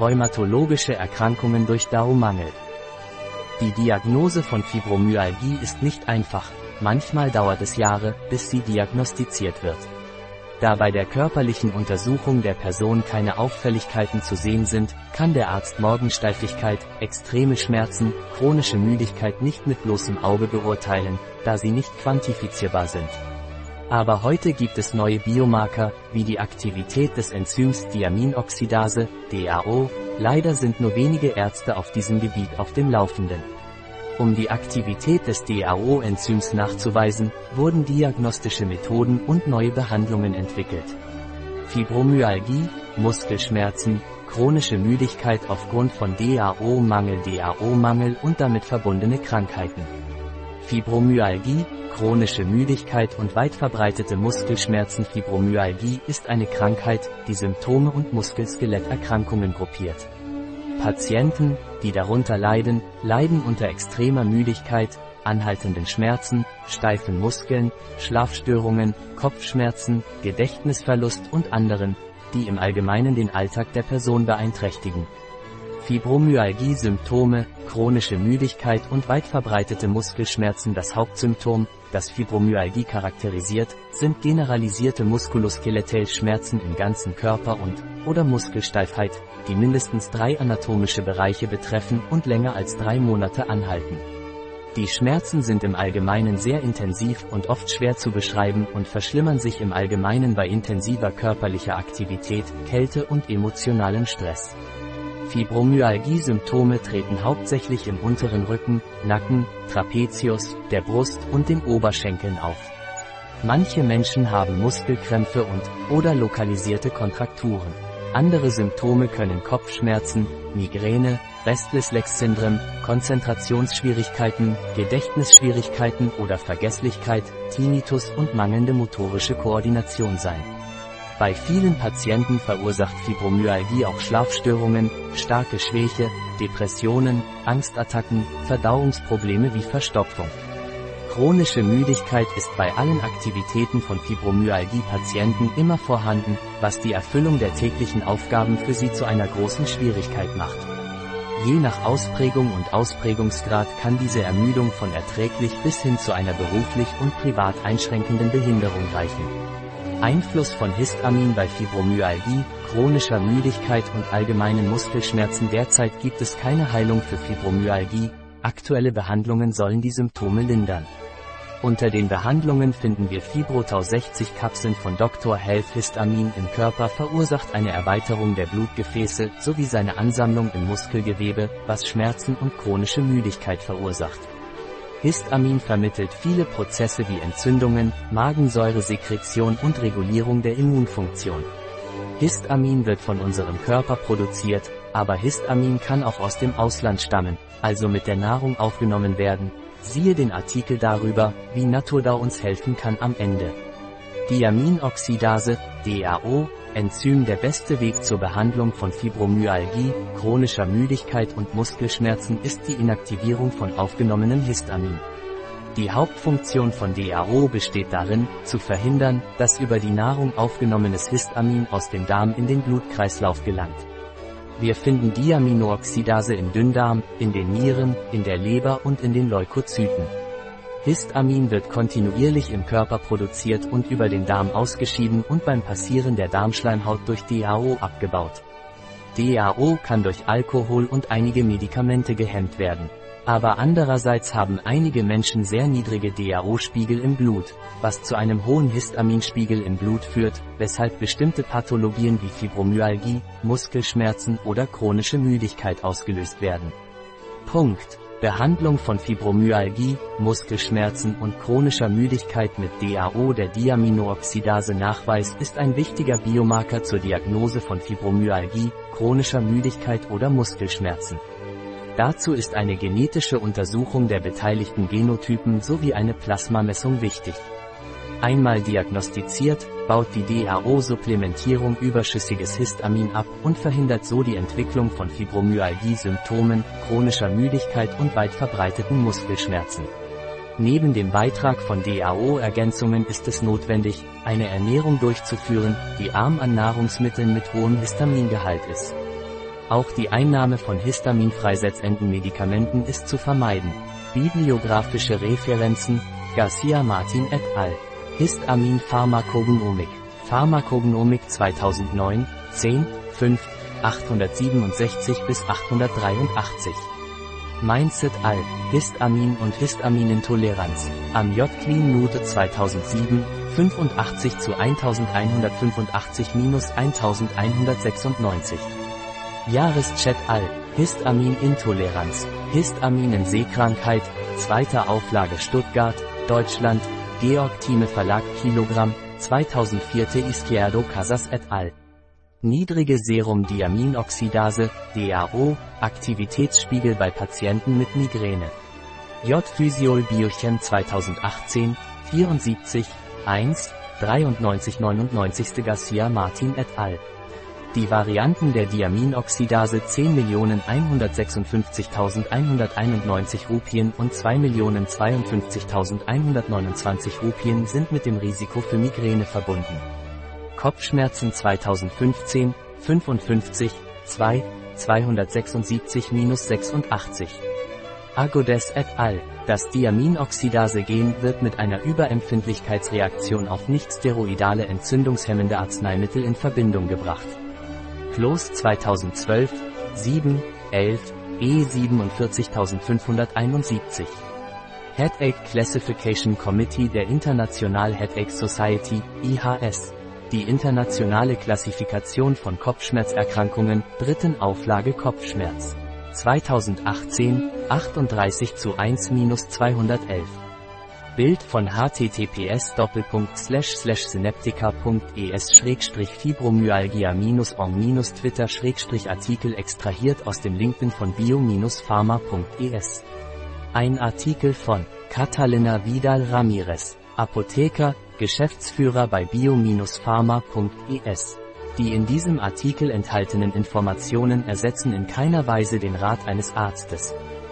rheumatologische Erkrankungen durch DAO-Mangel. Die Diagnose von Fibromyalgie ist nicht einfach, manchmal dauert es Jahre, bis sie diagnostiziert wird. Da bei der körperlichen Untersuchung der Person keine Auffälligkeiten zu sehen sind, kann der Arzt Morgensteifigkeit, extreme Schmerzen, chronische Müdigkeit nicht mit bloßem Auge beurteilen, da sie nicht quantifizierbar sind. Aber heute gibt es neue Biomarker, wie die Aktivität des Enzyms Diaminoxidase, DAO, leider sind nur wenige Ärzte auf diesem Gebiet auf dem Laufenden. Um die Aktivität des DAO-Enzyms nachzuweisen, wurden diagnostische Methoden und neue Behandlungen entwickelt. Fibromyalgie, Muskelschmerzen, chronische Müdigkeit aufgrund von DAO-Mangel DAO-Mangel und damit verbundene Krankheiten. Fibromyalgie, chronische Müdigkeit und weit verbreitete Muskelschmerzen Fibromyalgie ist eine Krankheit, die Symptome und Muskel-Skeletterkrankungen gruppiert. Patienten, die darunter leiden, leiden unter extremer Müdigkeit, anhaltenden Schmerzen, steifen Muskeln, Schlafstörungen, Kopfschmerzen, Gedächtnisverlust und anderen, die im Allgemeinen den Alltag der Person beeinträchtigen. Fibromyalgie-Symptome, chronische Müdigkeit und weit verbreitete Muskelschmerzen Das Hauptsymptom, das Fibromyalgie charakterisiert, sind generalisierte Muskuloskeletell-Schmerzen im ganzen Körper und, oder Muskelsteifheit, die mindestens drei anatomische Bereiche betreffen und länger als drei Monate anhalten. Die Schmerzen sind im Allgemeinen sehr intensiv und oft schwer zu beschreiben und verschlimmern sich im Allgemeinen bei intensiver körperlicher Aktivität, Kälte und emotionalem Stress. Fibromyalgie-Symptome treten hauptsächlich im unteren Rücken, Nacken, Trapezius, der Brust und den Oberschenkeln auf. Manche Menschen haben Muskelkrämpfe und oder lokalisierte Kontrakturen. Andere Symptome können Kopfschmerzen, Migräne, Restless-Legs-Syndrom, Konzentrationsschwierigkeiten, Gedächtnisschwierigkeiten oder Vergesslichkeit, Tinnitus und mangelnde motorische Koordination sein. Bei vielen Patienten verursacht Fibromyalgie auch Schlafstörungen, starke Schwäche, Depressionen, Angstattacken, Verdauungsprobleme wie Verstopfung. Chronische Müdigkeit ist bei allen Aktivitäten von Fibromyalgie-Patienten immer vorhanden, was die Erfüllung der täglichen Aufgaben für sie zu einer großen Schwierigkeit macht. Je nach Ausprägung und Ausprägungsgrad kann diese Ermüdung von erträglich bis hin zu einer beruflich und privat einschränkenden Behinderung reichen. Einfluss von Histamin bei Fibromyalgie, chronischer Müdigkeit und allgemeinen Muskelschmerzen Derzeit gibt es keine Heilung für Fibromyalgie, aktuelle Behandlungen sollen die Symptome lindern. Unter den Behandlungen finden wir Fibrotau 60 Kapseln von Dr. Health Histamin im Körper verursacht eine Erweiterung der Blutgefäße sowie seine Ansammlung im Muskelgewebe, was Schmerzen und chronische Müdigkeit verursacht. Histamin vermittelt viele Prozesse wie Entzündungen, Magensäuresekretion und Regulierung der Immunfunktion. Histamin wird von unserem Körper produziert, aber Histamin kann auch aus dem Ausland stammen, also mit der Nahrung aufgenommen werden. Siehe den Artikel darüber, wie Naturdau uns helfen kann am Ende. Diaminoxidase, DAO, Enzym der beste Weg zur Behandlung von Fibromyalgie, chronischer Müdigkeit und Muskelschmerzen ist die Inaktivierung von aufgenommenem Histamin. Die Hauptfunktion von DAO besteht darin, zu verhindern, dass über die Nahrung aufgenommenes Histamin aus dem Darm in den Blutkreislauf gelangt. Wir finden Diaminooxidase im Dünndarm, in den Nieren, in der Leber und in den Leukozyten. Histamin wird kontinuierlich im Körper produziert und über den Darm ausgeschieden und beim Passieren der Darmschleimhaut durch DAO abgebaut. DAO kann durch Alkohol und einige Medikamente gehemmt werden. Aber andererseits haben einige Menschen sehr niedrige DAO-Spiegel im Blut, was zu einem hohen Histaminspiegel im Blut führt, weshalb bestimmte Pathologien wie Fibromyalgie, Muskelschmerzen oder chronische Müdigkeit ausgelöst werden. Punkt. Behandlung von Fibromyalgie, Muskelschmerzen und chronischer Müdigkeit mit DAO der Diaminooxidase-Nachweis ist ein wichtiger Biomarker zur Diagnose von Fibromyalgie, chronischer Müdigkeit oder Muskelschmerzen. Dazu ist eine genetische Untersuchung der beteiligten Genotypen sowie eine Plasmamessung wichtig. Einmal diagnostiziert, baut die DAO-Supplementierung überschüssiges Histamin ab und verhindert so die Entwicklung von Fibromyalgie-Symptomen, chronischer Müdigkeit und weit verbreiteten Muskelschmerzen. Neben dem Beitrag von DAO-Ergänzungen ist es notwendig, eine Ernährung durchzuführen, die arm an Nahrungsmitteln mit hohem Histamingehalt ist. Auch die Einnahme von histaminfreisetzenden Medikamenten ist zu vermeiden. Bibliografische Referenzen, Garcia Martin et al. Histamin Pharmakogenomik. Pharmakogenomik 2009, 10, 5, 867 bis 883. Mindset al. Histamin und Histaminintoleranz. Am J. Clean Note 2007, 85 zu 1185 minus 1196. Jahreschat al. Histaminintoleranz. Histaminenseekrankheit, zweite Auflage Stuttgart, Deutschland, Georg Thieme Verlag Kilogramm, 2004 Izquierdo Casas et al. Niedrige Serumdiaminoxidase, DAO, Aktivitätsspiegel bei Patienten mit Migräne. J-Physiol Biochem 2018, 74, 1, 9399 Garcia Martin et al. Die Varianten der Diaminoxidase 10.156.191 Rupien und 2.052.129 Rupien sind mit dem Risiko für Migräne verbunden. Kopfschmerzen 2015, 55, 2, 276-86. Agodes et al. Das Diaminoxidase-Gen wird mit einer Überempfindlichkeitsreaktion auf nichtsteroidale entzündungshemmende Arzneimittel in Verbindung gebracht. Klos 2012, 7, 11, E 47571. Headache Classification Committee der International Headache Society, IHS. Die internationale Klassifikation von Kopfschmerzerkrankungen, dritten Auflage Kopfschmerz. 2018, 38 zu 1 211. Bild von https synaptica.es fibromyalgia on twitter artikel extrahiert aus dem LinkedIn von bio-pharma.es. Ein Artikel von Catalina Vidal Ramirez, Apotheker, Geschäftsführer bei bio-pharma.es. Die in diesem Artikel enthaltenen Informationen ersetzen in keiner Weise den Rat eines Arztes.